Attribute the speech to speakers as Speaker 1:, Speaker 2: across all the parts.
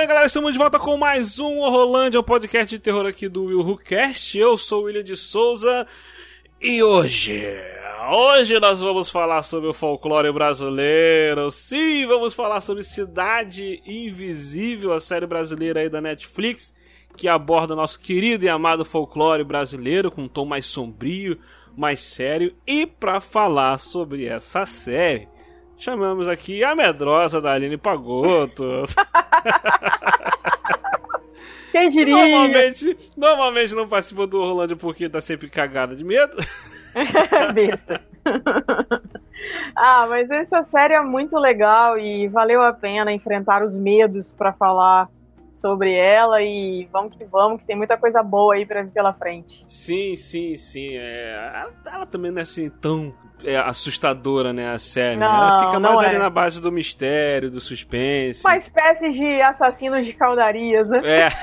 Speaker 1: Bem, galera, estamos de volta com mais um Horrorlândia, um podcast de terror aqui do Will Who. Eu sou o William de Souza e hoje, hoje nós vamos falar sobre o folclore brasileiro. Sim, vamos falar sobre Cidade Invisível, a série brasileira aí da Netflix, que aborda o nosso querido e amado folclore brasileiro com um tom mais sombrio, mais sério. E para falar sobre essa série, chamamos aqui a medrosa da Aline Pagotto.
Speaker 2: Quem diria?
Speaker 1: Normalmente, normalmente não participa do Rolândia porque tá sempre cagada de medo.
Speaker 2: Besta. ah, mas essa série é muito legal e valeu a pena enfrentar os medos para falar sobre ela e vamos que vamos, que tem muita coisa boa aí pra vir pela frente.
Speaker 1: Sim, sim, sim. É, ela, ela também não é assim tão é, assustadora, né, a série.
Speaker 2: Não,
Speaker 1: ela fica mais ali
Speaker 2: é.
Speaker 1: na base do mistério, do suspense.
Speaker 2: Uma espécie de assassinos de caudarias, né?
Speaker 1: É.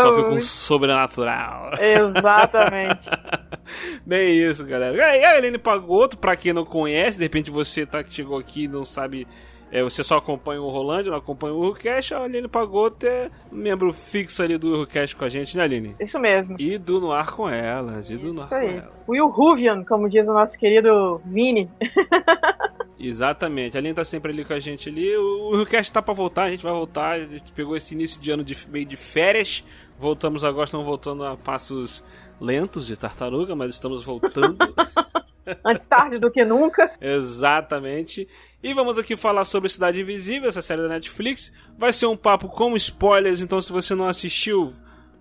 Speaker 1: Só que com sobrenatural.
Speaker 2: Exatamente.
Speaker 1: Bem isso, galera. E aí, a Helene Pagotto, pra quem não conhece, de repente você tá que chegou aqui e não sabe, é, você só acompanha o Rolândia, não acompanha o Urcast, a Helene Pagotto é membro fixo ali do Urcast com a gente, né, Aline?
Speaker 2: Isso mesmo.
Speaker 1: E do Noir com elas, e do Noir
Speaker 2: Isso
Speaker 1: com
Speaker 2: aí.
Speaker 1: elas.
Speaker 2: Will Ruvian, como diz o nosso querido Vini.
Speaker 1: Exatamente, a Aline tá sempre ali com a gente ali. O Urcast tá pra voltar, a gente vai voltar. A gente pegou esse início de ano de, meio de férias. Voltamos agora, estamos voltando a passos lentos de tartaruga, mas estamos voltando.
Speaker 2: Antes tarde do que nunca.
Speaker 1: Exatamente. E vamos aqui falar sobre Cidade Invisível, essa série da Netflix. Vai ser um papo com spoilers, então se você não assistiu,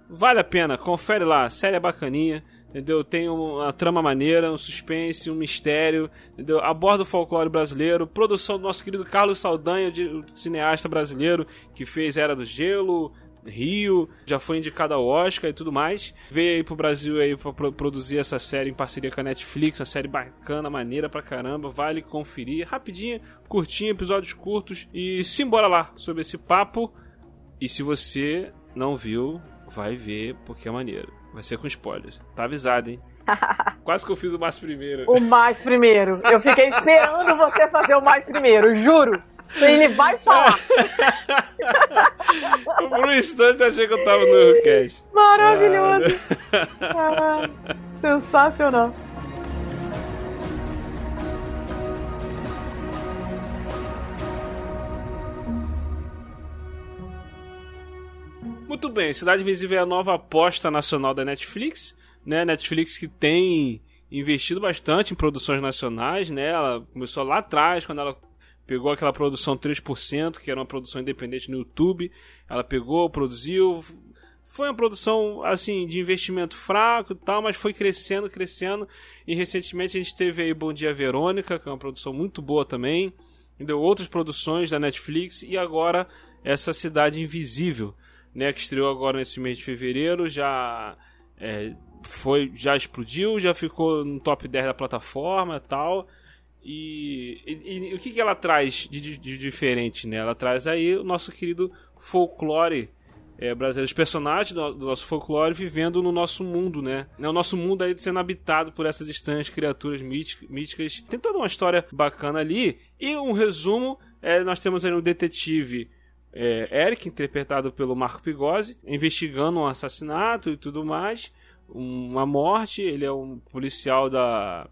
Speaker 1: vale a pena, confere lá. A série é bacaninha, entendeu? Tem uma trama maneira, um suspense, um mistério, entendeu? Aborda o folclore brasileiro, produção do nosso querido Carlos Saldanha, de- cineasta brasileiro que fez Era do Gelo, Rio, já foi indicado ao Oscar e tudo mais. Veio aí pro Brasil aí pra pro- produzir essa série em parceria com a Netflix, uma série bacana, maneira pra caramba, vale conferir. Rapidinha, curtinha, episódios curtos e simbora lá sobre esse papo. E se você não viu, vai ver porque é maneiro. Vai ser com spoilers. Tá avisado, hein? Quase que eu fiz o mais primeiro.
Speaker 2: O mais primeiro. Eu fiquei esperando você fazer o mais primeiro, juro. Ele vai falar.
Speaker 1: Por um instante eu achei que eu tava no Eurocast.
Speaker 2: Maravilhoso. Caralho. Sensacional.
Speaker 1: Muito bem, Cidade Invisível é a nova aposta nacional da Netflix, né? Netflix que tem investido bastante em produções nacionais, né? Ela começou lá atrás, quando ela pegou aquela produção 3%, que era uma produção independente no YouTube. Ela pegou, produziu. Foi uma produção, assim, de investimento fraco e tal, mas foi crescendo, crescendo. E recentemente a gente teve aí Bom Dia Verônica, que é uma produção muito boa também. Deu outras produções da Netflix e agora essa Cidade Invisível, né, que estreou agora nesse mês de fevereiro, já é, foi, já explodiu, já ficou no top 10 da plataforma tal. E, e- e o que, que ela traz de, de- de diferente, né? Ela traz aí o nosso querido folclore é, brasileiro, os personagens do, do nosso folclore vivendo no nosso mundo, né? É O nosso mundo aí sendo habitado por essas estranhas criaturas mític- míticas. Tem toda uma história bacana ali. E um resumo, é, nós temos aí um detetive é, Eric, interpretado pelo Marco Pigozzi, investigando um assassinato e tudo mais, uma morte. Ele é um policial da.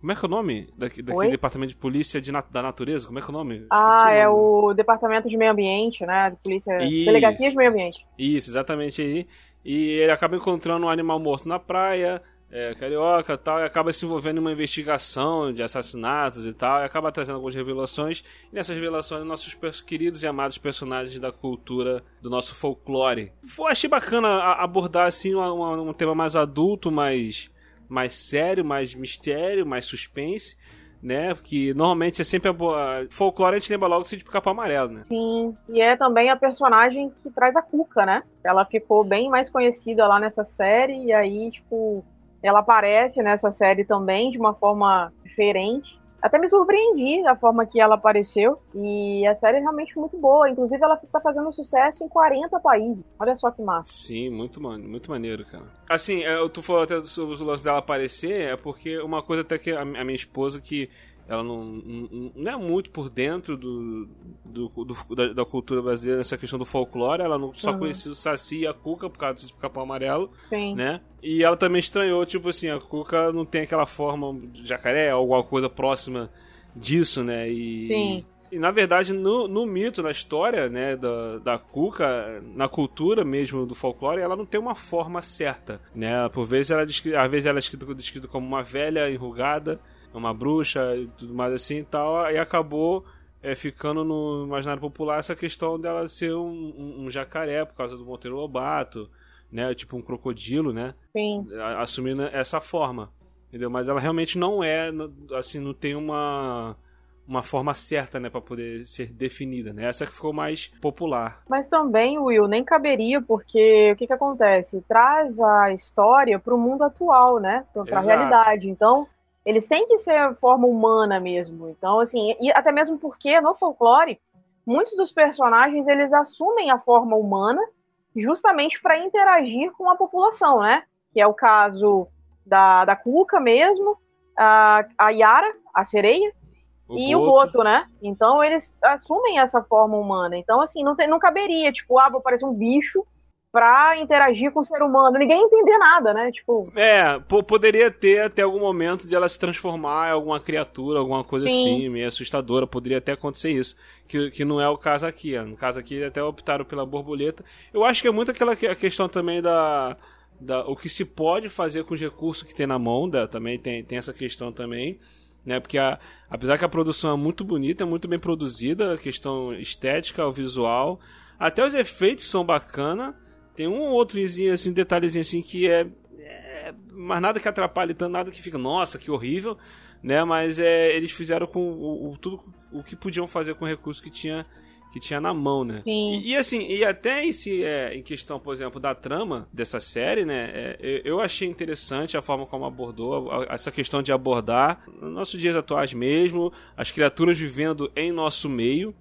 Speaker 1: Como é que é o nome? Daqui, daquele
Speaker 2: Oi?
Speaker 1: departamento de polícia de da natureza? Como é que é o nome?
Speaker 2: Ah,
Speaker 1: Esqueci
Speaker 2: é
Speaker 1: nome.
Speaker 2: o Departamento de Meio Ambiente, né? De Polícia.
Speaker 1: Isso.
Speaker 2: Delegacia de Meio Ambiente.
Speaker 1: Isso, exatamente aí. E ele acaba encontrando um animal morto na praia, é, carioca e tal, e acaba se envolvendo em uma investigação de assassinatos e tal, e acaba trazendo algumas revelações. E nessas revelações, nossos queridos e amados personagens da cultura, do nosso folclore. Foi, achei bacana abordar assim uma- um tema mais adulto, mais, mais sério, mais mistério, mais suspense. né? Porque normalmente é sempre a boa. Folclore a gente lembra logo de pica-pau amarelo, né?
Speaker 2: Sim, e é também a personagem que traz a Cuca, né? Ela ficou bem mais conhecida lá nessa série, e aí, tipo, ela aparece nessa série também de uma forma diferente até me surpreendi a forma que ela apareceu. E a série é realmente muito boa. Inclusive, ela tá fazendo sucesso em 40 países. Olha só que massa.
Speaker 1: Sim, muito, man muito maneiro, cara. Assim, é, tu falou até sobre o lance dela aparecer, é porque uma coisa até que a, a minha esposa que ela não, não, não, é muito por dentro do, do, do da, da, cultura brasileira nessa questão do folclore. Ela não só uhum. conhecia o Saci e a Cuca por causa do capão amarelo, Sim. né? E ela também estranhou, tipo assim, a Cuca não tem aquela forma de jacaré ou alguma coisa próxima disso, né? E, Sim. E na verdade, no, no mito, na história, né, da, da Cuca, na cultura mesmo do folclore, ela não tem uma forma certa, né? Por vezes ela, é às vezes ela é descrita, descrita como uma velha enrugada, uma bruxa e tudo mais assim e tal, e acabou é, ficando no imaginário popular essa questão dela ser um, um, um, jacaré por causa do Monteiro Lobato, né? Tipo um crocodilo, né?
Speaker 2: Sim.
Speaker 1: Assumindo essa forma, entendeu? Mas ela realmente não é, assim, não tem uma uma forma certa, né, para poder ser definida, né? Essa que ficou mais popular.
Speaker 2: Mas também, Will, nem caberia, porque o que que acontece? Traz a história para o mundo atual, né? Para a realidade. Então, eles têm que ser forma humana mesmo. Então, assim, e até mesmo porque no folclore, muitos dos personagens eles assumem a forma humana justamente para interagir com a população, né? Que é o caso da, da Cuca mesmo, a, a Yara, a sereia, o e Boto. o Boto, né? Então eles assumem essa forma humana. Então, assim, não, tem, não caberia, tipo, ah, vou parecer um bicho pra interagir com o ser humano. Ninguém entender nada, né? Tipo.
Speaker 1: É, poderia ter até algum momento de ela se transformar em alguma criatura, alguma coisa Sim. assim, meio assustadora. Poderia até acontecer isso. Que, que não é o caso aqui. No caso aqui, até optaram pela borboleta. Eu acho que é muito aquela a questão também da. Da, o que se pode fazer com os recursos que tem na mão, da, também tem, tem essa questão também, né? Porque a, apesar que a produção é muito bonita, é muito bem produzida, a questão estética, o visual, até os efeitos são bacana, tem um ou outro vizinho, assim, um detalhezinho assim que é, é. Mas nada que atrapalhe tanto, nada que fica, nossa, que horrível, né? Mas é, eles fizeram com o, o tudo o que podiam fazer com o recurso que tinha que tinha na mão, né?
Speaker 2: Sim.
Speaker 1: E, e assim, e até esse, é, em questão, por exemplo, da trama dessa série, né? É, eu achei interessante a forma como abordou essa questão de abordar nos nossos dias atuais mesmo, as criaturas vivendo em nosso meio.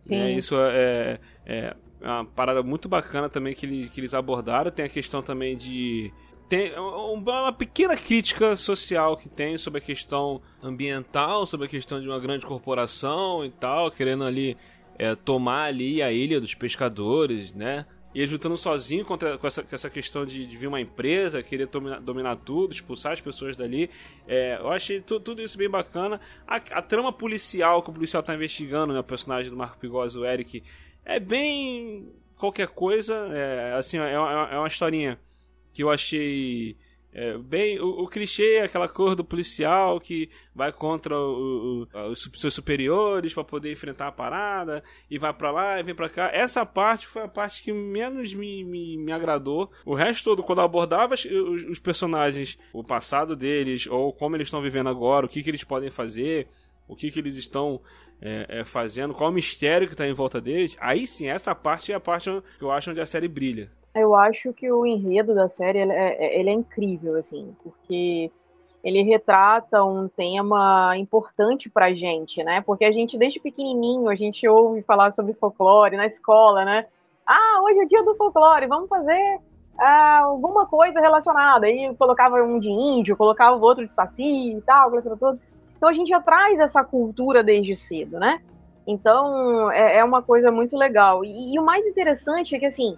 Speaker 1: Sim. Né? Isso é, é, é uma parada muito bacana também que, ele, que eles abordaram. Tem a questão também de. Tem uma pequena crítica social que tem sobre a questão ambiental, sobre a questão de uma grande corporação e tal, querendo ali é, tomar ali a ilha dos pescadores, né? E eles lutando sozinho contra com essa, com essa questão de, de vir uma empresa, querer dominar, dominar tudo, expulsar as pessoas dali. É, eu achei tu, tudo isso bem bacana. A, a, trama policial que o policial está investigando, né? O personagem do Marco Pigosa, o Eric, é bem qualquer coisa. É, assim, é, é uma historinha que eu achei é, bem o, o, clichê, aquela cor do policial que vai contra o, o, os seus superiores para poder enfrentar a parada e vai para lá e vem para cá. Essa parte foi a parte que menos me, me, me agradou. O resto todo, quando eu abordava os, os, personagens, o passado deles ou como eles estão vivendo agora, o que, que eles podem fazer, o que, que eles estão é, é, fazendo, qual o mistério que está em volta deles, aí sim, essa parte é a parte que eu acho onde a série brilha.
Speaker 2: Eu acho que o enredo da série ele é, ele é incrível, assim, porque ele retrata um tema importante pra gente, né? Porque a gente, desde pequenininho, a gente ouve falar sobre folclore na escola, né? Ah, hoje é dia do folclore, vamos fazer ah, alguma coisa relacionada. Aí colocava um de índio, colocava o outro de saci e tal, aquela tudo. Então a gente já traz essa cultura desde cedo, né? Então é, é uma coisa muito legal. E, e, o mais interessante é que assim,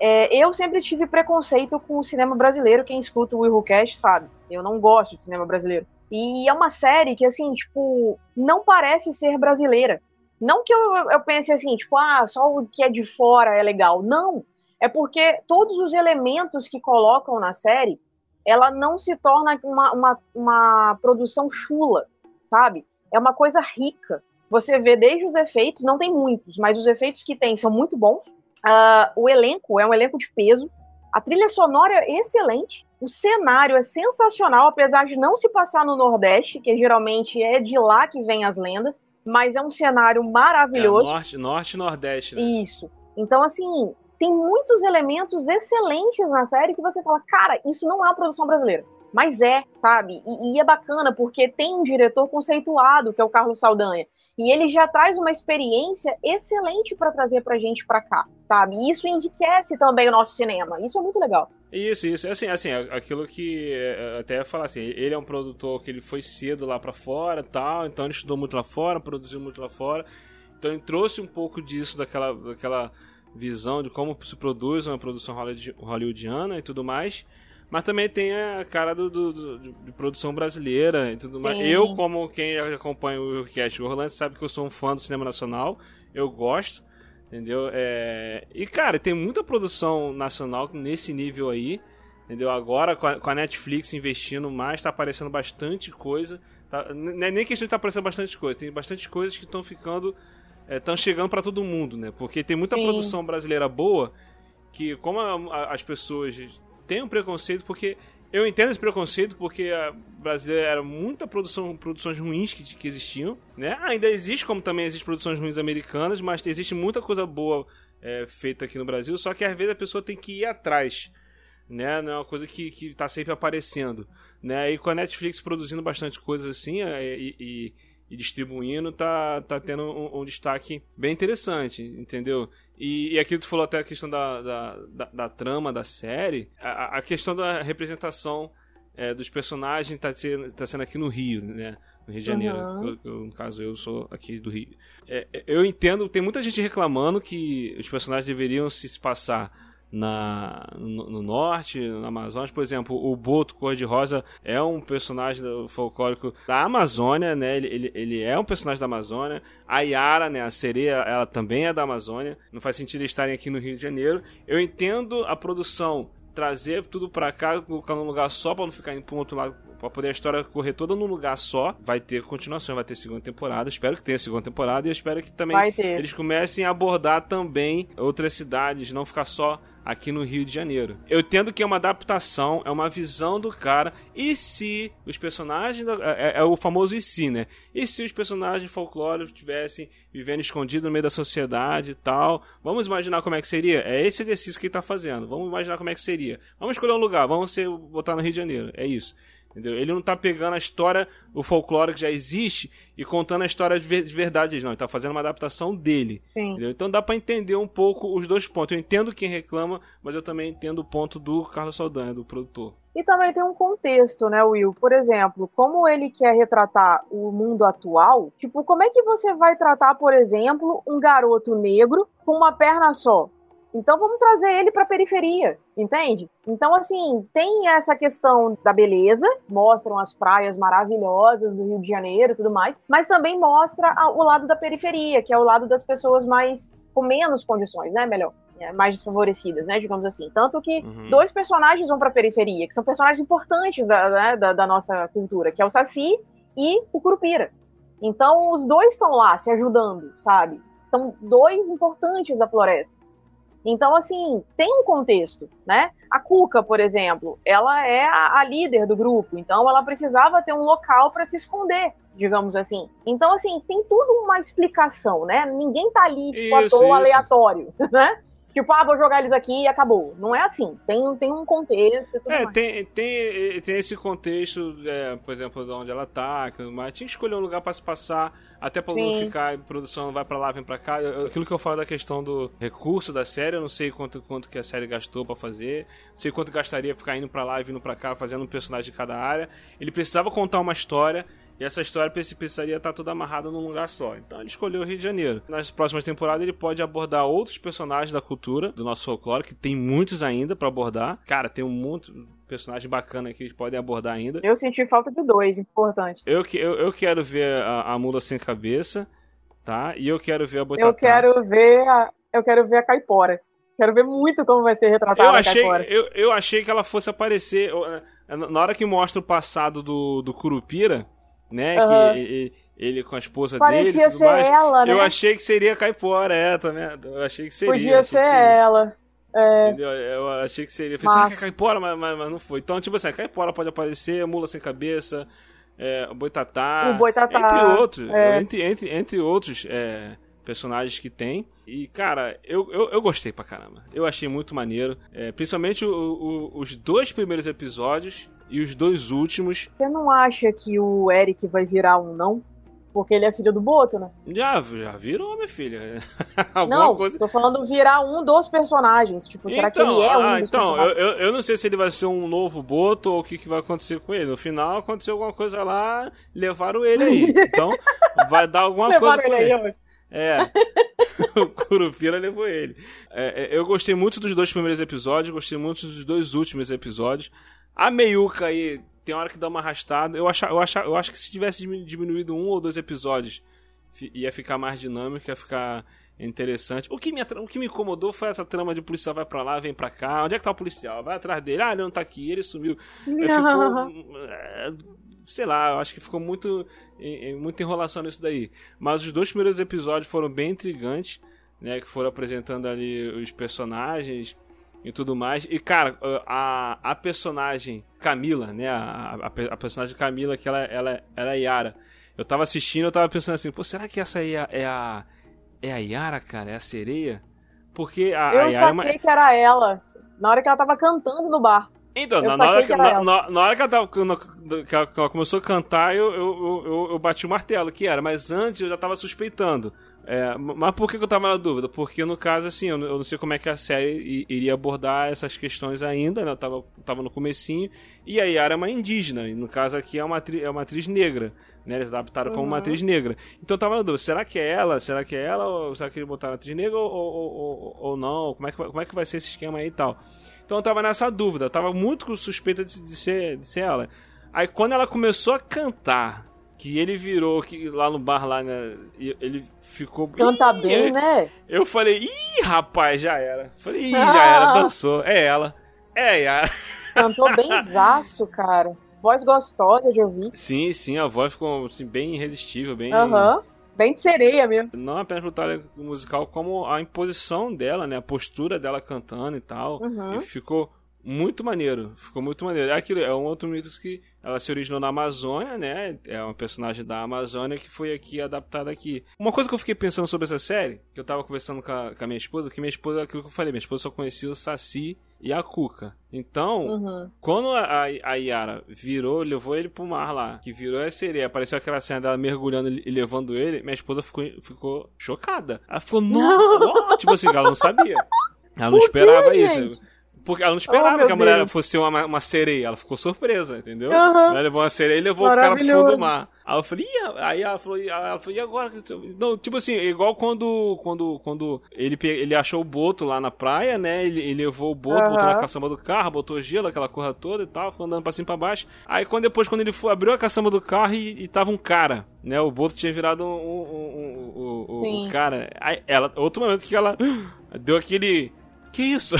Speaker 2: é, eu sempre tive preconceito com o cinema brasileiro. Quem escuta o Willcast sabe. Eu não gosto de cinema brasileiro. E é uma série que, assim, tipo, não parece ser brasileira. Não que eu, eu pense assim, tipo, ah, só o que é de fora é legal. Não. É porque todos os elementos que colocam na série, ela não se torna uma, uma, uma produção chula sabe? É uma coisa rica. Você vê desde os efeitos, não tem muitos, mas os efeitos que tem são muito bons. Uh, o elenco é um elenco de peso. A trilha sonora é excelente. O cenário é sensacional, apesar de não se passar no Nordeste, que geralmente é de lá que vem as lendas, mas é um cenário maravilhoso.
Speaker 1: É, norte, norte e Nordeste, né?
Speaker 2: Isso. Então, assim, tem muitos elementos excelentes na série que você fala, cara, isso não é uma produção brasileira. Mas é, sabe? E, e, é bacana porque tem um diretor conceituado, que é o Carlos Saldanha. E ele já traz uma experiência excelente para trazer pra gente pra cá, sabe? E isso enriquece também o nosso cinema. Isso é muito legal.
Speaker 1: Isso, isso. Assim, assim aquilo que é, até falar assim, ele é um produtor que ele foi cedo lá para fora tal, então ele estudou muito lá fora, produziu muito lá fora. Então ele trouxe um pouco disso daquela, daquela visão de como se produz uma produção hollywoodiana e tudo mais. Mas também tem a cara do, do, do de produção brasileira e tudo Sim. mais. Eu, como quem acompanha o Cast Orlando, sabe que eu sou um fã do cinema nacional. Eu gosto, entendeu? É... E, cara, tem muita produção nacional nesse nível aí. Entendeu? Agora, com a, com a Netflix investindo mais, tá aparecendo bastante coisa. Tá... Não é nem questão de tá aparecendo bastante coisa. Tem bastante coisas que estão ficando... Estão é, chegando para todo mundo, né? Porque tem muita Sim. produção brasileira boa que, como a, a, as pessoas um preconceito, porque eu entendo esse preconceito porque a brasileira era muita produção, produções ruins que, que existiam, né? Ainda existe, como também existe produções ruins americanas, mas existe muita coisa boa é, feita aqui no Brasil, só que às vezes a pessoa tem que ir atrás, né? Não é uma coisa que, que tá sempre aparecendo, né? E com a Netflix produzindo bastante coisa assim, é, e, e e distribuindo, tá, tá tendo um, um destaque bem interessante, entendeu? E, e aqui tu falou até a questão da, da, da, da trama da série, a, a questão da representação é, dos personagens tá, sendo, tá sendo aqui no Rio, né? No Rio de Janeiro. Uhum. Eu, eu, no caso, eu sou aqui do Rio. É, eu entendo, tem muita gente reclamando que os personagens deveriam se passar na, no, no, norte, no Amazonas. Por exemplo, o Boto Cor-de-Rosa é um personagem folclórico da Amazônia, né? Ele, ele, ele, é um personagem da Amazônia. A Yara, né? A sereia, ela também é da Amazônia. Não faz sentido eles estarem aqui no Rio de Janeiro. Eu entendo a produção trazer tudo pra cá, colocar num lugar só pra não ficar indo pra um outro lado Pra poder a história correr toda num lugar só, vai ter continuação, vai ter segunda temporada. Espero que tenha segunda temporada e eu espero que também eles comecem a abordar também outras cidades, não ficar só aqui no Rio de Janeiro. Eu entendo que é uma adaptação, é uma visão do cara. E se os personagens. É, é, é o famoso e se, né? E se os personagens folclóricos estivessem vivendo escondido no meio da sociedade e tal? Vamos imaginar como é que seria? É esse exercício que ele tá fazendo. Vamos imaginar como é que seria. Vamos escolher um lugar, vamos ser, botar no Rio de Janeiro. É isso. Entendeu? Ele não tá pegando a história, o folclore que já existe e contando a história de verdade, não. Ele tá fazendo uma adaptação dele. Então dá para entender um pouco os dois pontos. Eu entendo quem reclama, mas eu também entendo o ponto do Carlos Saldanha, do produtor.
Speaker 2: E também tem um contexto, né, Will? Por exemplo, como ele quer retratar o mundo atual, tipo, como é que você vai tratar, por exemplo, um garoto negro com uma perna só? Então vamos trazer ele para a periferia, entende? Então assim, tem essa questão da beleza, mostram as praias maravilhosas do Rio de Janeiro e tudo mais, mas também mostra o lado da periferia, que é o lado das pessoas mais com menos condições, né, melhor. É, mais desfavorecidas, né, digamos assim. Tanto que uhum. dois personagens vão para a periferia, que são personagens importantes da, né, da, da nossa cultura, que é o Saci e o Curupira. Então, os dois estão lá se ajudando, sabe? São dois importantes da floresta. Então, assim, tem um contexto, né? A Cuca, por exemplo, ela é a, a líder do grupo, então ela precisava ter um local para se esconder, digamos assim. Então, assim, tem tudo uma explicação, né? Ninguém tá ali, tipo, isso, à toa, aleatório, né? Tipo, ah, vou jogar eles aqui e acabou. Não é assim. Tem, tem um contexto.
Speaker 1: é, tem, tem, tem esse contexto, é, por exemplo, de onde ela tá, mas tinha que escolher um lugar para se passar até pra não ficar em produção, vai pra lá, vem pra cá. Aquilo que eu falo da questão do recurso da série, eu não sei quanto, quanto que a série gastou para fazer, não sei quanto gastaria ficar indo pra lá e vindo pra cá, fazendo um personagem de cada área. Ele precisava contar uma história e essa história precisaria estar toda amarrada num lugar só. Então ele escolheu o Rio de Janeiro. Nas próximas temporadas ele pode abordar outros personagens da cultura, do nosso folclore, que tem muitos ainda para abordar. Cara, tem um monte personagem bacana que eles podem abordar ainda.
Speaker 2: Eu senti falta de dois importantes.
Speaker 1: Eu, eu, eu quero ver a, a mula sem cabeça, tá? E eu quero ver a botatá.
Speaker 2: Eu quero ver a, eu quero ver a caipora. Quero ver muito como vai ser retratada
Speaker 1: eu achei,
Speaker 2: a caipora.
Speaker 1: Eu, eu achei que ela fosse aparecer... Na hora que mostra o passado do, do Curupira, né? Uhum. Que ele, ele, com a esposa
Speaker 2: Parecia
Speaker 1: dele.
Speaker 2: Parecia ser mais. ela, né?
Speaker 1: Eu achei que seria Caipora, é, também. Eu achei que seria.
Speaker 2: Podia ser ela. É,
Speaker 1: Entendeu? Eu achei que seria. Falei, será que é caipora? Mas, mas, mas não foi. Então, tipo assim, a caipora pode aparecer, mula sem cabeça, é, o boitatá.
Speaker 2: O Boitatá,
Speaker 1: Entre outros.
Speaker 2: é.
Speaker 1: Entre, entre, entre outros é, personagens que tem. E, cara, eu, eu, eu gostei pra caramba. Eu achei muito maneiro. É, principalmente o- o- os dois primeiros episódios e os dois últimos.
Speaker 2: Você não acha que o Eric vai virar um não? Porque ele é filho do Boto, né?
Speaker 1: Já, já virou, minha filha. Alguma
Speaker 2: não,
Speaker 1: coisa.
Speaker 2: tô falando virar um dos personagens. Tipo, será que ele é um
Speaker 1: ah,
Speaker 2: dos
Speaker 1: então, eu,
Speaker 2: personagens?
Speaker 1: eu, eu não sei se ele vai ser um novo Boto ou o que, que vai acontecer com ele. No final aconteceu alguma coisa lá, levaram ele aí. Então, vai dar alguma
Speaker 2: Levaram
Speaker 1: coisa com
Speaker 2: ele
Speaker 1: ele.
Speaker 2: aí.
Speaker 1: É. o Curupira levou ele. É, é, eu gostei muito dos dois primeiros episódios, gostei muito dos dois últimos episódios. A meiuca aí tem hora que dá uma arrastada. Eu, acho, eu, acho, eu acho que se tivesse diminu- diminuído um ou dois episódios, ia ficar mais dinâmico, ia ficar interessante. O que me, o que me incomodou foi essa trama de policial vai pra lá, vem pra cá. Onde é que tá o policial? Vai atrás dele. Ah, ele não tá aqui, ele sumiu. Ficou, é, sei lá, eu acho que ficou muito, em- muita enrolação nisso daí. Mas os dois primeiros episódios foram bem intrigantes, né? Que foram apresentando ali os personagens e tudo mais. E, cara, a, a personagem Camila, né? A, a, a personagem Camila, que ela, ela, ela é Yara. Eu tava assistindo, eu tava pensando assim, pô, será que essa aí é, é a. É a Yara, cara? É a sereia? Porque a, a
Speaker 2: Eu
Speaker 1: Yara é uma-
Speaker 2: saquei que era ela. Na hora que ela tava cantando no bar.
Speaker 1: Então, na, na hora
Speaker 2: saquei
Speaker 1: que, na,
Speaker 2: ela.
Speaker 1: na- na hora que ela, tava- que ela começou a cantar, eu, eu, eu, eu bati o martelo, que era. Mas antes eu já tava suspeitando. É, mas por que, eu tava na dúvida? Porque no caso, assim, eu, não- sei como é que a série iria abordar essas questões ainda, né? Eu tava, tava no comecinho. E a Yara é uma indígena, e no caso aqui é uma, atri- é uma atriz negra. Né, eles adaptaram como uma
Speaker 2: Uhum.
Speaker 1: atriz negra. Então eu tava na dúvida, será que é ela? Será que é ela? Ou será que eles botaram atriz negra ou, ou, ou, ou não? Como é, que, vai- como é que vai ser esse esquema aí e tal? Então eu tava nessa dúvida, eu tava muito suspeita de, de ser, de ser ela. Aí quando ela começou a cantar, que ele virou que lá no bar lá, né? Ele ficou.
Speaker 2: Canta
Speaker 1: Ih,
Speaker 2: bem, né?
Speaker 1: Eu falei, ih, rapaz, já era. Falei, ih, já era, dançou. É ela. É Yara.
Speaker 2: Cantou bem zaço, cara. Voz gostosa de ouvir.
Speaker 1: Sim, sim, a voz ficou assim, bem irresistível, bem.
Speaker 2: Aham. Bem de sereia mesmo.
Speaker 1: Não apenas pelo talento musical, como a imposição dela, né? A postura dela cantando e tal.
Speaker 2: Uhum.
Speaker 1: E ficou muito maneiro. Ficou muito maneiro. É aquilo, é um outro mito que ela se originou na Amazônia, né? É uma personagem da Amazônia que foi aqui adaptada aqui. Uma coisa que eu fiquei pensando sobre essa série, que eu tava conversando com a, com a minha esposa, que minha esposa, aquilo que eu falei, minha esposa só conhecia o Saci e a Cuca. Então,
Speaker 2: Uhum.
Speaker 1: quando a, a, Yara virou, levou ele pro mar lá, que virou a sereia, apareceu aquela cena dela mergulhando e levando ele, minha esposa ficou, ficou chocada. Ela falou, não, tipo assim, ela não sabia. Ela não
Speaker 2: Por
Speaker 1: esperava
Speaker 2: gente?
Speaker 1: isso. Porque ela não esperava
Speaker 2: Oh,
Speaker 1: que a mulher
Speaker 2: Deus.
Speaker 1: fosse uma, uma sereia, ela ficou surpresa, entendeu?
Speaker 2: Aham.
Speaker 1: Ela levou uma sereia e levou o cara pro fundo do mar. Aí eu falei, Ih, aí ela falou, ela falou, e agora? Não, tipo assim, igual quando, quando, quando ele, ele achou o boto lá na praia, né? Ele, ele levou o boto, botou na caçamba do carro, botou gelo, aquela corra toda e tal, ficou andando pra cima e pra baixo. Aí quando depois, quando ele foi, abriu a caçamba do carro e, e tava um cara, né? O boto tinha virado um, um, um- um- um- um cara. Aí ela, outro momento que ela deu aquele. Que isso?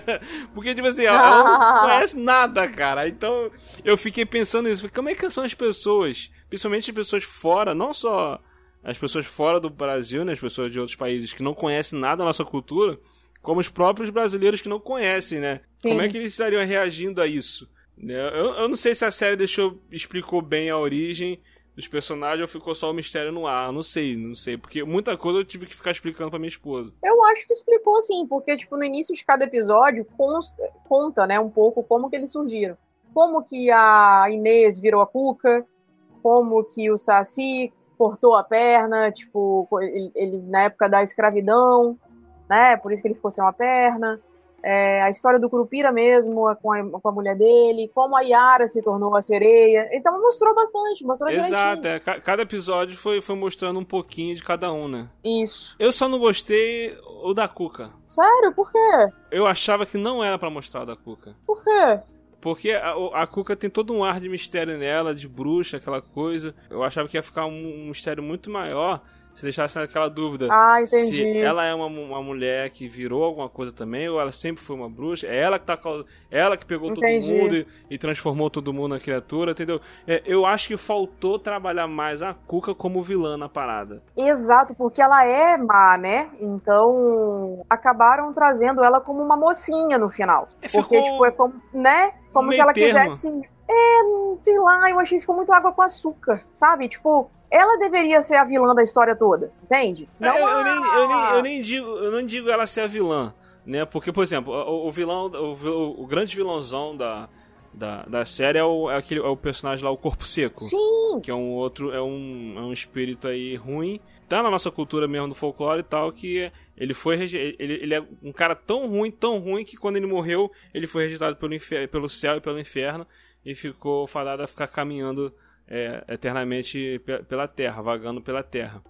Speaker 1: Porque, tipo assim, ela, não conhece nada, cara. Então, eu fiquei pensando nisso. Como é que são as pessoas, principalmente as pessoas fora, não só as pessoas fora do Brasil, né, as pessoas de outros países que não conhecem nada da nossa cultura, como os próprios brasileiros que não conhecem, né?
Speaker 2: Sim.
Speaker 1: Como é que eles estariam reagindo a isso? Né? Eu, eu não sei se a série deixou, explicou bem a origem dos personagens ou ficou só o mistério no ar. Não sei, não sei. Porque muita coisa eu tive que ficar explicando pra minha esposa.
Speaker 2: Eu acho que explicou sim, porque tipo no início de cada episódio consta, conta, né, um pouco como que eles surgiram. Como que a Inês virou a Cuca, como que o Saci cortou a perna, tipo, ele, ele- na época da escravidão, né? Por isso que ele ficou sem uma perna. É, a história do Curupira mesmo, com a, com a mulher dele, como a Yara se tornou a sereia. Então mostrou bastante, mostrou
Speaker 1: Exato, é. Ca- Cada episódio foi, foi mostrando um pouquinho de cada um, né?
Speaker 2: Isso.
Speaker 1: Eu só não gostei o da Cuca.
Speaker 2: Sério? Por quê?
Speaker 1: Eu achava que não era pra mostrar o da Cuca.
Speaker 2: Por quê?
Speaker 1: Porque a, a Cuca tem todo um ar de mistério nela, de bruxa, aquela coisa. Eu achava que ia ficar um, um mistério muito maior se deixasse aquela dúvida.
Speaker 2: Ah, entendi.
Speaker 1: Se ela é uma, uma mulher que virou alguma coisa também, ou ela sempre foi uma bruxa, é ela que tá ela que pegou entendi. todo mundo e, e, transformou todo mundo na criatura, entendeu? É, eu acho que faltou trabalhar mais a Cuca como vilã na parada.
Speaker 2: Exato, porque ela é má, né? Então acabaram trazendo ela como uma mocinha no final. É, porque, tipo, é como, né? Como se ela termo. quisesse. É, sei lá, eu achei que ficou muito água com açúcar, sabe? Tipo, ela deveria ser a vilã da história toda, entende?
Speaker 1: Não é, eu, eu, nem, eu, nem, eu, nem, digo, eu não digo ela ser a vilã, né? Porque, por exemplo, o, o vilão, o, o, grande vilãozão da, da, da série é o, é, aquele, é o personagem lá, o Corpo Seco.
Speaker 2: Sim!
Speaker 1: Que é um outro, é um, é um espírito aí ruim. Tá na nossa cultura mesmo, do folclore e tal, que ele foi ele, ele é um cara tão ruim, tão ruim, que quando ele morreu, ele foi rejeitado pelo, infer, pelo céu e pelo inferno e ficou fadado a ficar caminhando é, eternamente pela Terra, vagando pela Terra.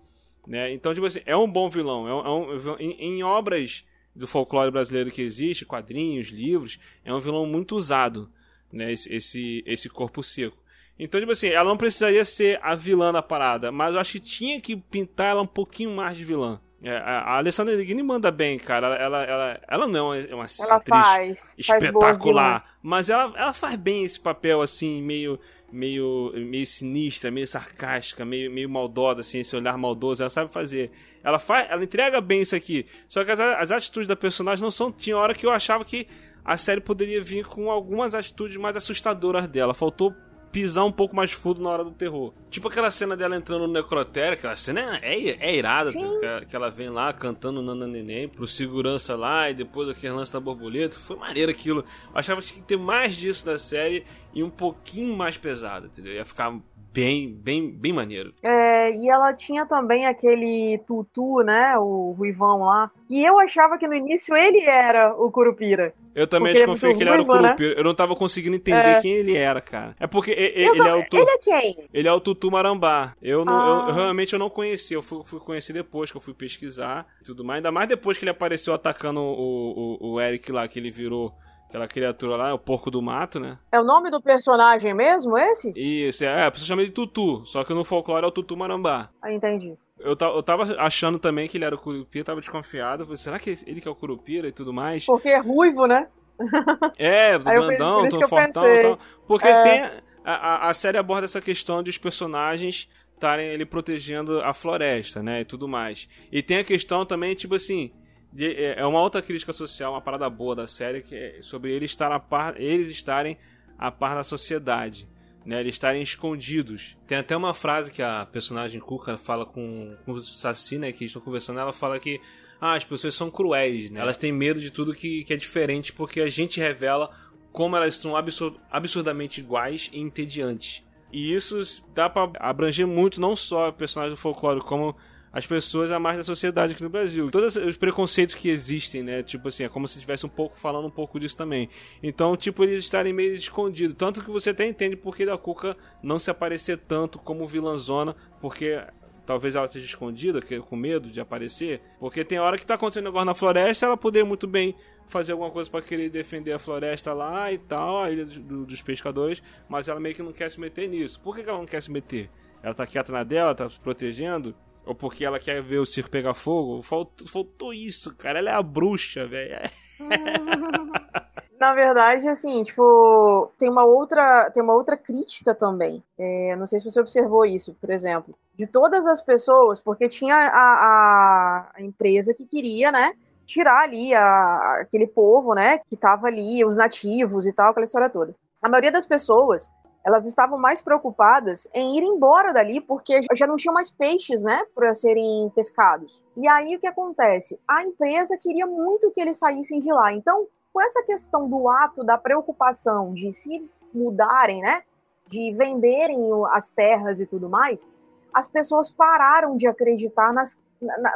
Speaker 1: Né? Então, tipo assim, é um bom vilão. É um, é um em, em, obras do folclore brasileiro que existe, quadrinhos, livros, é um vilão muito usado, né? esse, esse, esse corpo seco. Então, tipo assim, ela não precisaria ser a vilã da parada, mas eu acho que tinha que pintar ela um pouquinho mais de vilã. É, a Alessandra Negrini manda bem, cara. Ela, ela, ela, ela não é uma ela atriz faz, espetacular, faz mas ela, ela faz bem esse papel, assim, meio meio, meio sinistra, meio sarcástica, meio, meio maldosa, assim, esse olhar maldoso, ela sabe fazer. Ela faz, ela entrega bem isso aqui. Só que as, as atitudes da personagem não são. Tinha hora que eu achava que a série poderia vir com algumas atitudes mais assustadoras dela. Faltou pisar um pouco mais fundo na hora do terror. Tipo aquela cena dela entrando no necrotério, aquela cena é, é, é irada, que, que, ela vem lá cantando Nana Neném pro segurança lá e depois aquele lance da borboleta. Foi maneiro aquilo. Eu achava que tinha que ter mais disso na série e um pouquinho mais pesado, entendeu? Ia ficar bem, bem, bem maneiro.
Speaker 2: É, e ela tinha também aquele tutu, né, o Ruivão lá, e eu achava que no início ele era o Curupira.
Speaker 1: Eu também desconfiei é que ele era o né? Curupira. Né? Eu não tava conseguindo entender é. quem ele era, cara. É porque ele, ele é o
Speaker 2: tu... Ele é quem?
Speaker 1: Ele é o Tutu Marambá. Eu, não, ah. eu, eu, realmente eu não conheci. Eu fui, fui, conhecer depois que eu fui pesquisar e tudo mais. Ainda mais depois que ele apareceu atacando o, o, o Eric lá, que ele virou Aquela criatura lá, é o porco do mato, né?
Speaker 2: É o nome do personagem mesmo, esse?
Speaker 1: Isso, é, a pessoa chama de Tutu, só que no folclore é o Tutu Marambá.
Speaker 2: Ah, entendi.
Speaker 1: Eu, eu tava achando também que ele era o Curupira, tava desconfiado. Falei, será que ele que é o Curupira e tudo mais?
Speaker 2: Porque é ruivo, né?
Speaker 1: É, do grandão, tão fortão e tal. Porque é... tem. A, a série aborda essa questão de os personagens estarem ele protegendo a floresta, né? E tudo mais. E tem a questão também, tipo assim é, é uma outra crítica social, uma parada boa da série, que é sobre eles, estar a par, eles estarem a par da sociedade. Né, eles estarem escondidos. Tem até uma frase que a personagem Kuka fala com, com o né, que estão conversando, ela fala que ah, as pessoas são cruéis, né? Elas têm medo de tudo que, que é diferente porque a gente revela como elas são absurd, absurdamente iguais e entediantes. E isso dá para abranger muito não só personagens do folclore, como as pessoas a mais da sociedade aqui no Brasil. Todos os preconceitos que existem, né? Tipo assim, é como se estivesse um pouco falando um pouco disso também. Então, tipo, eles estarem meio escondidos. Tanto que você até entende por que da Cuca não se aparecer tanto como vilãzona, porque talvez ela esteja escondida, com medo de aparecer. Porque tem hora que tá acontecendo negócio na floresta, ela poderia muito bem fazer alguma coisa para querer defender a floresta lá e tal, a ilha do, dos pescadores, mas ela meio que não quer se meter nisso. Por que ela não quer se meter? Ela tá quieta na dela, tá se protegendo. Ou porque ela quer ver o circo pegar fogo. Faltou, faltou isso, cara. Ela é a bruxa, velho.
Speaker 2: Na verdade, assim, tipo, tem uma outra, tem uma outra crítica também. É, não sei se você observou isso, por exemplo. De todas as pessoas, porque tinha a, a, a empresa que queria, né, tirar ali a, aquele povo, né, que tava ali, os nativos e tal, aquela história toda. A maioria das pessoas elas estavam mais preocupadas em ir embora dali porque já não tinham mais peixes, né, para serem pescados. E aí o que acontece? A empresa queria muito que eles saíssem de lá. Então, com essa questão do ato da preocupação de se mudarem, né, de venderem as terras e tudo mais, as pessoas pararam de acreditar nas,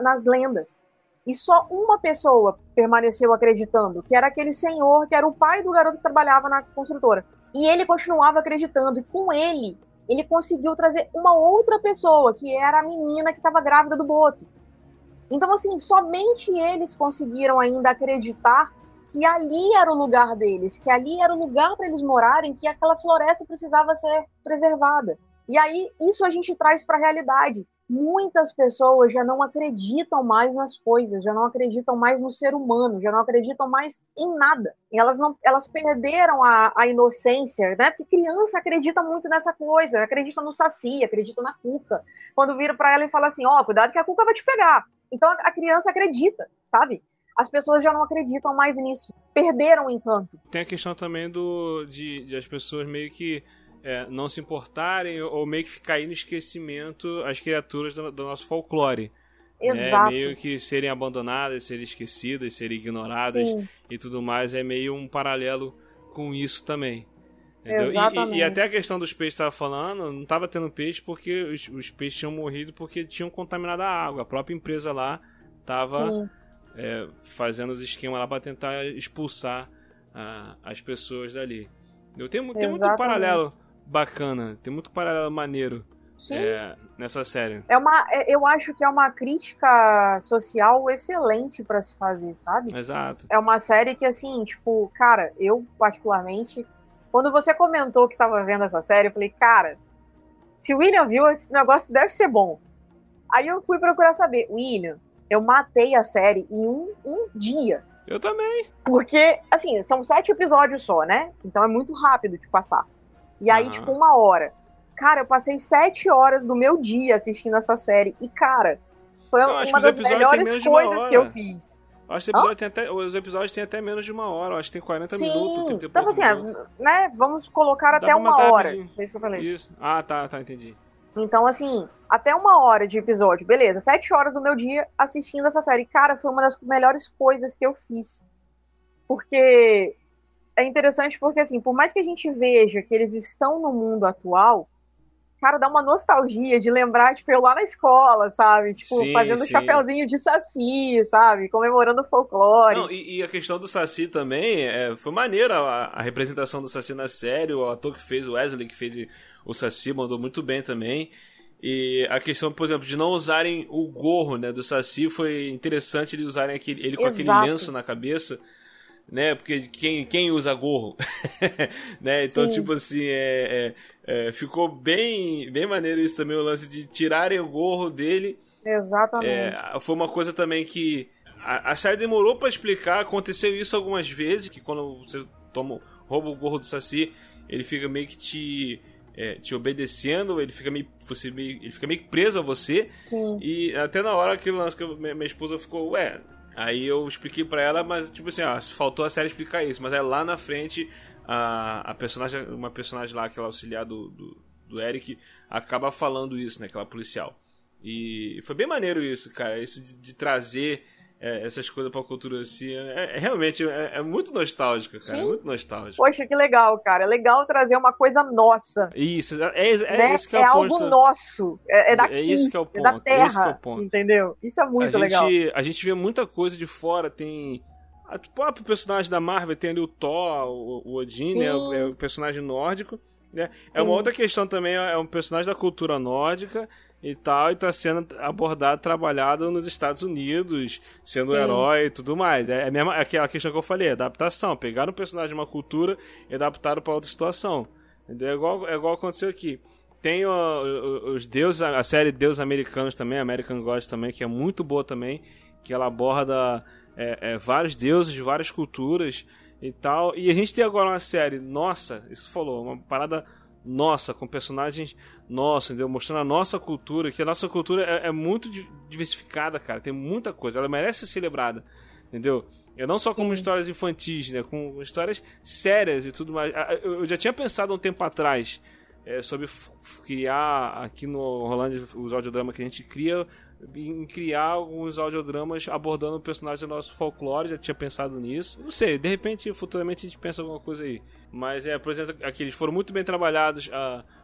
Speaker 2: nas lendas. E só uma pessoa permaneceu acreditando, que era aquele senhor que era o pai do garoto que trabalhava na construtora. E ele continuava acreditando, e com ele, ele conseguiu trazer uma outra pessoa, que era a menina que estava grávida do Boto. Então, assim, somente eles conseguiram ainda acreditar que ali era o lugar deles, que ali era o lugar para eles morarem, que aquela floresta precisava ser preservada. E aí, isso a gente traz para a realidade. Muitas pessoas já não acreditam mais nas coisas, já não acreditam mais no ser humano, já não acreditam mais em nada. E elas não, elas perderam a, a inocência, né? Porque criança acredita muito nessa coisa, acredita no saci, acredita na cuca. Quando vira para ela e fala assim, ó, oh, cuidado que a cuca vai te pegar. Então a criança acredita, sabe? As pessoas já não acreditam mais nisso, perderam o encanto.
Speaker 1: Tem a questão também do de, de as pessoas meio que é, não se importarem ou meio que ficar aí no esquecimento as criaturas do, do nosso folclore.
Speaker 2: Né? Exato.
Speaker 1: É, meio que serem abandonadas, serem esquecidas, serem ignoradas Sim. e tudo mais. É meio um paralelo com isso também.
Speaker 2: Exatamente.
Speaker 1: E, e, até a questão dos peixes que estava falando, não estava tendo peixe porque os, os, peixes tinham morrido porque tinham contaminado a água. A própria empresa lá estava é, fazendo os esquemas lá para tentar expulsar a, as pessoas dali. Eu tenho, tem muito paralelo bacana, tem muito paralelo maneiro é, nessa série.
Speaker 2: É uma, é, eu acho que é uma crítica social excelente para se fazer, sabe?
Speaker 1: Exato.
Speaker 2: É uma série que, assim, tipo, cara, eu particularmente, quando você comentou que tava vendo essa série, eu falei, cara, se o William viu, esse negócio deve ser bom. Aí eu fui procurar saber, William, eu matei a série em um, um dia.
Speaker 1: Eu também.
Speaker 2: Porque, assim, são sete episódios só, né? Então é muito rápido de passar. E aí, uhum. tipo, uma hora. Cara, eu passei sete horas do meu dia assistindo essa série. E, cara, foi
Speaker 1: eu
Speaker 2: uma das melhores coisas que eu fiz.
Speaker 1: Acho que episódio até, os episódios têm até menos de uma hora, acho que tem 40
Speaker 2: Sim.
Speaker 1: minutos. 30
Speaker 2: então, assim, né, vamos colocar Dá até uma hora. Foi isso que eu falei.
Speaker 1: Isso. Ah, tá, tá, entendi.
Speaker 2: Então, assim, até uma hora de episódio, beleza, sete horas do meu dia assistindo essa série. Cara, foi uma das melhores coisas que eu fiz. Porque é interessante porque, assim, por mais que a gente veja que eles estão no mundo atual, cara, dá uma nostalgia de lembrar, tipo, eu lá na escola, sabe? Tipo, sim, fazendo sim. chapéuzinho de saci, sabe? Comemorando o folclore. Não,
Speaker 1: e, e, a questão do saci também, é, foi maneira a, a, representação do saci na série, o ator que fez, o Wesley, que fez o saci, mandou muito bem também. E a questão, por exemplo, de não usarem o gorro né, do saci, foi interessante eles usarem aquele, ele com Exato. aquele lenço na cabeça né? Porque quem, quem usa gorro, né? Então, Sim. tipo assim, é, é, é, ficou bem, bem maneiro isso também, o lance de tirarem o gorro dele.
Speaker 2: Exatamente.
Speaker 1: É, foi uma coisa também que a, a série demorou para explicar, aconteceu isso algumas vezes, que quando você toma, rouba o gorro do Saci, ele fica meio que te... É, te obedecendo, ele fica meio, você meio, ele fica meio preso a você.
Speaker 2: Sim.
Speaker 1: E até na hora que lance que minha, minha esposa ficou, ué, Aí eu expliquei pra ela, mas tipo assim, ó, faltou a série explicar isso. Mas aí lá na frente, a, a personagem, uma personagem lá, aquela auxiliar do, do, do Eric, acaba falando isso, né? Aquela policial. E foi bem maneiro isso, cara. Isso de, de trazer é, essas coisas pra cultura assim. É, é realmente é, é, muito nostálgico, cara. É muito nostálgico.
Speaker 2: Poxa, que legal, cara. É legal trazer uma coisa nossa.
Speaker 1: Isso, é, é, é né?
Speaker 2: isso que é, é algo nosso. É, é daqui. É
Speaker 1: isso que é o ponto.
Speaker 2: É da terra. Entendeu? Isso é muito
Speaker 1: a
Speaker 2: legal.
Speaker 1: Gente, a gente vê muita coisa de fora, tem. O próprio personagem da Marvel tem ali o Thor, o, o Odin, né? O, é o personagem nórdico. Né? É uma outra questão também, é um personagem da cultura nórdica e tal, e tá sendo abordado, trabalhado nos Estados Unidos, sendo um herói e tudo mais. É, a mesma, aquela questão que eu falei, adaptação. Pegaram um personagem de uma cultura e adaptaram para outra situação. Entendeu? É igual, é igual aconteceu aqui. Tem o, os deuses, a série Deus Americanos também, American Gods também, que é muito boa também, que ela aborda é, é, vários deuses de várias culturas e tal. E a gente tem agora uma série, nossa, isso falou, uma parada nossa, com personagens nossa, entendeu? Mostrando a nossa cultura, que a nossa cultura é, é, muito diversificada, cara. Tem muita coisa, ela merece ser celebrada, entendeu? É não só como Sim. histórias infantis, né? Com histórias sérias e tudo mais. Eu já tinha pensado um tempo atrás é, sobre criar aqui no Rolândia os audiodramas que a gente cria em criar alguns audiodramas abordando personagens do nosso folclore, já tinha pensado nisso. Não sei, de repente, futuramente a gente pensa alguma coisa aí. Mas é, por exemplo, aqui eles foram muito bem trabalhados.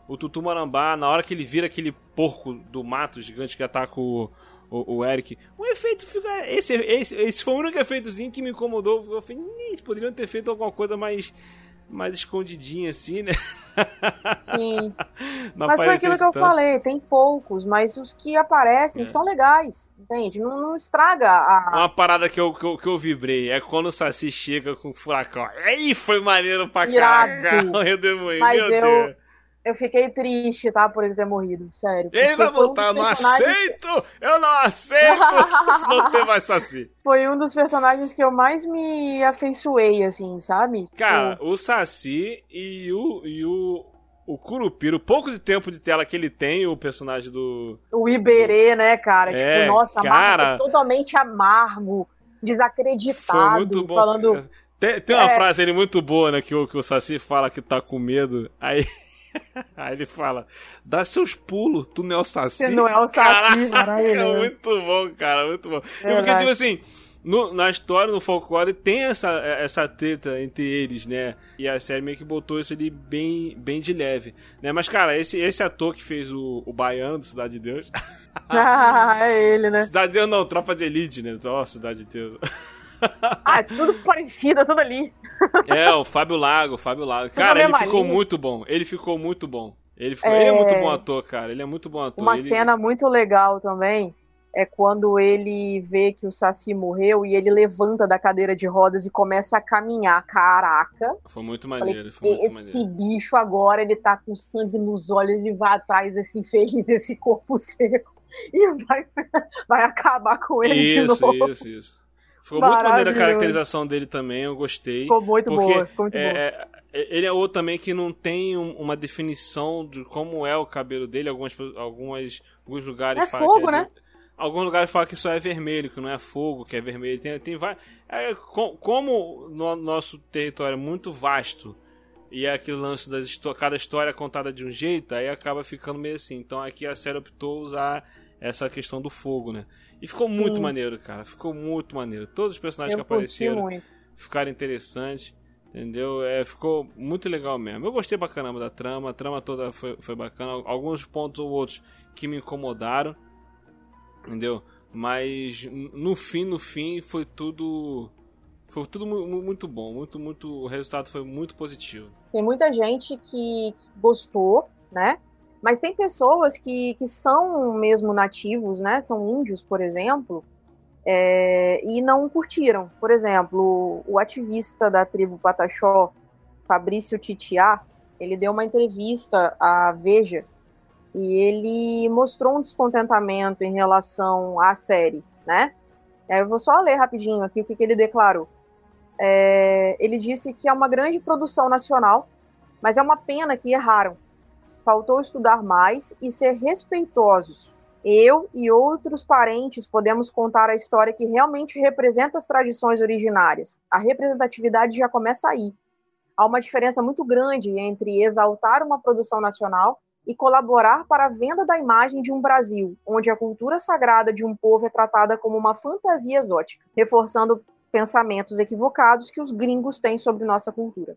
Speaker 1: O Tutu Marambá, na hora que ele vira aquele porco do mato gigante que ataca o, o, o Eric, o efeito fica. Esse, esse, esse foi o único efeitozinho que me incomodou. Eu falei, eles poderiam ter feito alguma coisa mais mais escondidinha assim, né?
Speaker 2: Sim. mas foi aquilo que eu falei, tem poucos, mas os que aparecem é. são legais, entende? Não, não estraga a.
Speaker 1: Uma parada que eu, que eu, que, eu, vibrei é quando o Saci chega com o furacão. Aí foi maneiro pra
Speaker 2: Irado.
Speaker 1: caralho,
Speaker 2: Mas
Speaker 1: meu
Speaker 2: eu,
Speaker 1: Deus.
Speaker 2: Eu fiquei triste, tá? Por ele ter morrido, sério.
Speaker 1: Ele vai voltar, um eu não aceito! Eu não aceito! não ter mais Saci.
Speaker 2: Foi um dos personagens que eu mais me afeiçoei, assim, sabe?
Speaker 1: Cara, tipo... o Saci e o, e o, o Curupira, o pouco de tempo de tela que ele tem, o personagem do.
Speaker 2: O Iberê, né, cara? Tipo, é, tipo, nossa, cara... totalmente amargo, desacreditado. Foi muito bom. Falando.
Speaker 1: Tem, tem uma é... frase ali muito boa, né? Que o, que o Saci fala que tá com medo. Aí. Aí ele fala: dá seus pulos, tu não é o Saci. Você
Speaker 2: não é o Saci, Caraca,
Speaker 1: muito bom, cara, muito bom. É porque, tipo assim, no, na história, no folclore, tem essa, essa treta entre eles, né? E a série meio que botou isso ali bem, bem de leve, né? Mas, cara, esse, esse ator que fez o, o Baiano do Cidade de Deus...
Speaker 2: ah, é ele, né?
Speaker 1: Cidade de Deus não, Tropa de Elite, né? Ó, oh, Cidade de Deus...
Speaker 2: ah, tudo parecido, tudo ali.
Speaker 1: É, o Fábio Lago, o Fábio Lago. Cara, ele ficou muito bom. Ele ficou muito bom. Ele, ficou... é... ele é muito bom ator, cara. Ele é muito bom ator.
Speaker 2: Uma
Speaker 1: ele...
Speaker 2: cena muito legal também é quando ele vê que o Saci morreu e ele levanta da cadeira de rodas e começa a caminhar. Caraca!
Speaker 1: Foi muito maneiro. Foi muito
Speaker 2: esse maneiro. bicho agora, ele tá com sangue nos olhos, ele vai atrás desse infeliz, desse corpo seco e vai, vai acabar com ele
Speaker 1: isso,
Speaker 2: de novo.
Speaker 1: Isso, isso, Ficou muito maneira a caracterização dele também, eu gostei.
Speaker 2: Ficou muito porque boa, ficou muito
Speaker 1: é, boa. É, ele é outro também que não tem uma definição de como é o cabelo dele. Algumas, algumas, alguns lugares
Speaker 2: é fogo, é, né?
Speaker 1: Alguns lugares falam que só é vermelho, que não é fogo, que é vermelho. Tem, tem vai, é, como no nosso território é muito vasto e é aquele lance das cada história é contada de um jeito, aí acaba ficando meio assim. Então aqui a série optou usar essa questão do fogo, né? E ficou muito Sim. maneiro, cara. Ficou muito maneiro. Todos os personagens eu que apareceram muito. ficaram interessantes. Entendeu? É, ficou muito legal mesmo. Eu gostei pra caramba da trama. A trama toda foi, foi bacana. Alguns pontos ou outros que me incomodaram. Entendeu? Mas no fim, no fim, foi tudo. Foi tudo muito bom. Muito, muito. O resultado foi muito positivo.
Speaker 2: Tem muita gente que gostou, né? Mas tem pessoas que, que são mesmo nativos, né? São índios, por exemplo, é, e não curtiram. Por exemplo, o ativista da tribo Pataxó, Fabrício Titiá, ele deu uma entrevista à Veja e ele mostrou um descontentamento em relação à série, né? Eu vou só ler rapidinho aqui o que, que ele declarou. É, ele disse que é uma grande produção nacional, mas é uma pena que erraram faltou estudar mais e ser respeitosos. Eu e outros parentes podemos contar a história que realmente representa as tradições originárias. A representatividade já começa aí. Há uma diferença muito grande entre exaltar uma produção nacional e colaborar para a venda da imagem de um Brasil, onde a cultura sagrada de um povo é tratada como uma fantasia exótica, reforçando pensamentos equivocados que os gringos têm sobre nossa cultura.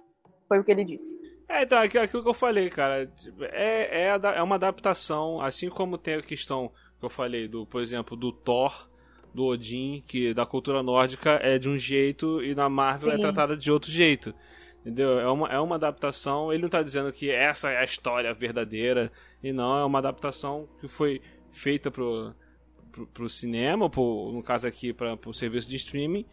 Speaker 2: Foi o que ele disse.
Speaker 1: É, então, aquilo que eu falei, cara. É, é, é uma adaptação, assim como tem a questão que eu falei, do, por exemplo, do Thor, do Odin, que da cultura nórdica é de um jeito e na Marvel é Sim. é tratada de outro jeito. Entendeu? É uma, é uma adaptação. Ele não está dizendo que essa é a história verdadeira. E não, é uma adaptação que foi feita pro, pro, pro cinema, pro, no caso aqui, para o serviço de streaming.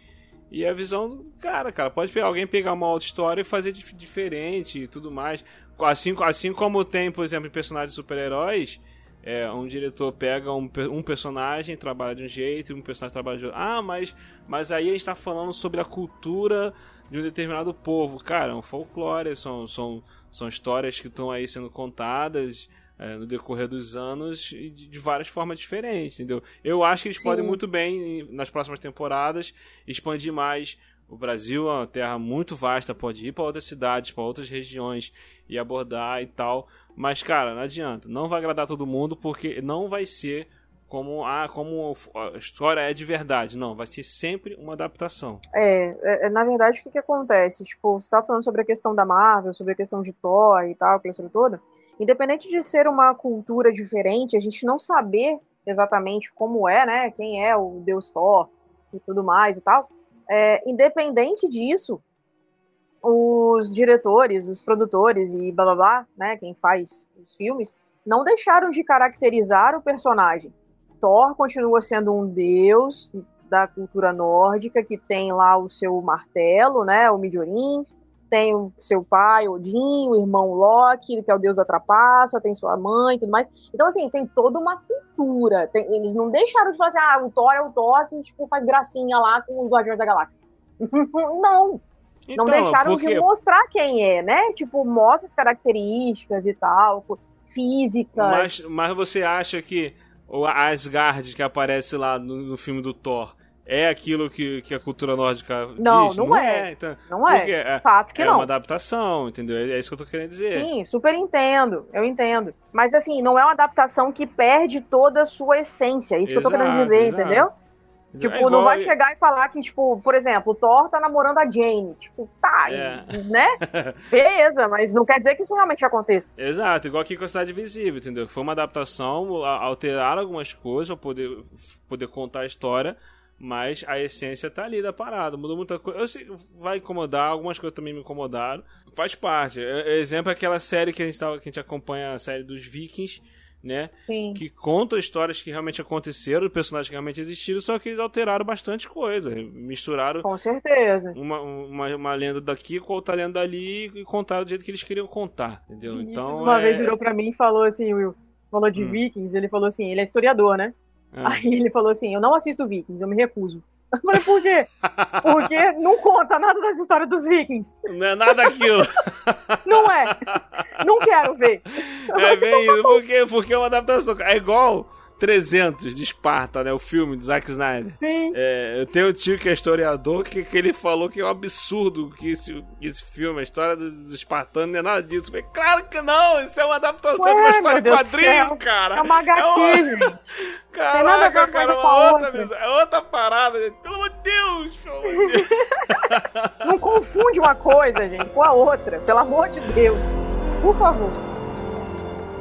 Speaker 1: E a visão, cara, cara, pode pegar, alguém pegar uma outra história e fazer dif diferente e tudo mais. Assim, assim como tem, por exemplo, em personagens super-heróis, é, um diretor pega um, um personagem, trabalha de um jeito, e um personagem trabalha de outro. Ah, mas, mas aí a gente tá falando sobre a cultura de um determinado povo. Cara, é um folclore, são, são, são histórias que estão aí sendo contadas é, no decorrer dos anos de, de, várias formas diferentes, entendeu? Eu acho que eles Sim. podem muito bem, nas próximas temporadas, expandir mais. O Brasil é uma terra muito vasta, pode ir para outras cidades, para outras regiões e abordar e tal. Mas, cara, não adianta. Não vai agradar todo mundo porque não vai ser como ah, como a história é de verdade. Não, vai ser sempre uma adaptação.
Speaker 2: É, é, é na verdade, o que, que acontece? Tipo, você estava falando sobre a questão da Marvel, sobre a questão de Thor e tal, aquela história toda. Independente de ser uma cultura diferente, a gente não saber exatamente como é, né? Quem é o Deus Thor e tudo mais e tal. É, independente disso, os diretores, os produtores e blá blá blá, né? Quem faz os filmes, não deixaram de caracterizar o personagem. Thor continua sendo um deus da cultura nórdica que tem lá o seu martelo, né? O Midjorin tem o seu pai, Odin, o irmão Loki, que é o deus da trapaça, tem sua mãe e tudo mais. Então, assim, tem toda uma cultura. Tem, eles não deixaram de falar assim, ah, o Thor é o Thor que tipo, faz gracinha lá com os Guardiões da Galáxia. não. Então, não deixaram porque... de mostrar quem é, né? Tipo, mostra as características e tal, físicas.
Speaker 1: Mas, mas você acha que o Asgard que aparece lá no, no filme do Thor é aquilo que, que a cultura nórdica
Speaker 2: não, diz? Não, não é. é. Então, não é. é. Fato que
Speaker 1: é
Speaker 2: não. É
Speaker 1: uma adaptação, entendeu? É isso que eu tô querendo dizer.
Speaker 2: Sim, super entendo. Eu entendo. Mas assim, não é uma adaptação que perde toda a sua essência. É isso exato, que eu tô querendo dizer, exato. entendeu? Tipo, é igual... não vai chegar e falar que, tipo, por exemplo, o Thor tá namorando a Jane. Tipo, tá, é. né? Beleza, mas não quer dizer que isso realmente aconteça.
Speaker 1: Exato, igual aqui com a Cidade Visível, entendeu? Foi uma adaptação, alteraram algumas coisas pra poder, poder contar a história, mas a essência tá ali da parada, mudou muita coisa. Eu sei, vai incomodar, algumas coisas também me incomodaram. Faz parte. Exemplo é aquela série que a gente, tava, que a gente acompanha, a série dos Vikings, né?
Speaker 2: Sim.
Speaker 1: Que conta histórias que realmente aconteceram, personagens que realmente existiram, só que eles alteraram bastante coisa. Misturaram.
Speaker 2: Com certeza.
Speaker 1: Uma, uma, uma lenda daqui com outra lenda ali e contaram do jeito que eles queriam contar, entendeu?
Speaker 2: Vinícius então. Uma é... vez virou pra mim e falou assim, Will. Falou de hum. Vikings, ele falou assim, ele é historiador, né? Ah. Aí ele falou assim: Eu não assisto Vikings, eu me recuso. Eu falei, por quê? Porque não conta nada das histórias dos vikings.
Speaker 1: Não é nada aquilo.
Speaker 2: Não é. Não quero ver.
Speaker 1: É bem isso, porque, porque é uma adaptação. É igual 300 de Esparta, né? O filme de Zack Snyder.
Speaker 2: Sim.
Speaker 1: É, eu tenho um tio que é historiador que, que ele falou que é um absurdo que esse, esse filme, a história dos espartanos, não é nada disso. Eu falei, claro que não! Isso é uma adaptação Ué, de uma história de quadrinho, cara!
Speaker 2: É uma HQ, é uma... gente.
Speaker 1: Caraca, Tem nada a ver cara, uma outra, outra. É outra parada, gente. Pelo amor de Deus.
Speaker 2: não confunde uma coisa, gente, com a outra. Pelo amor de Deus. Por favor.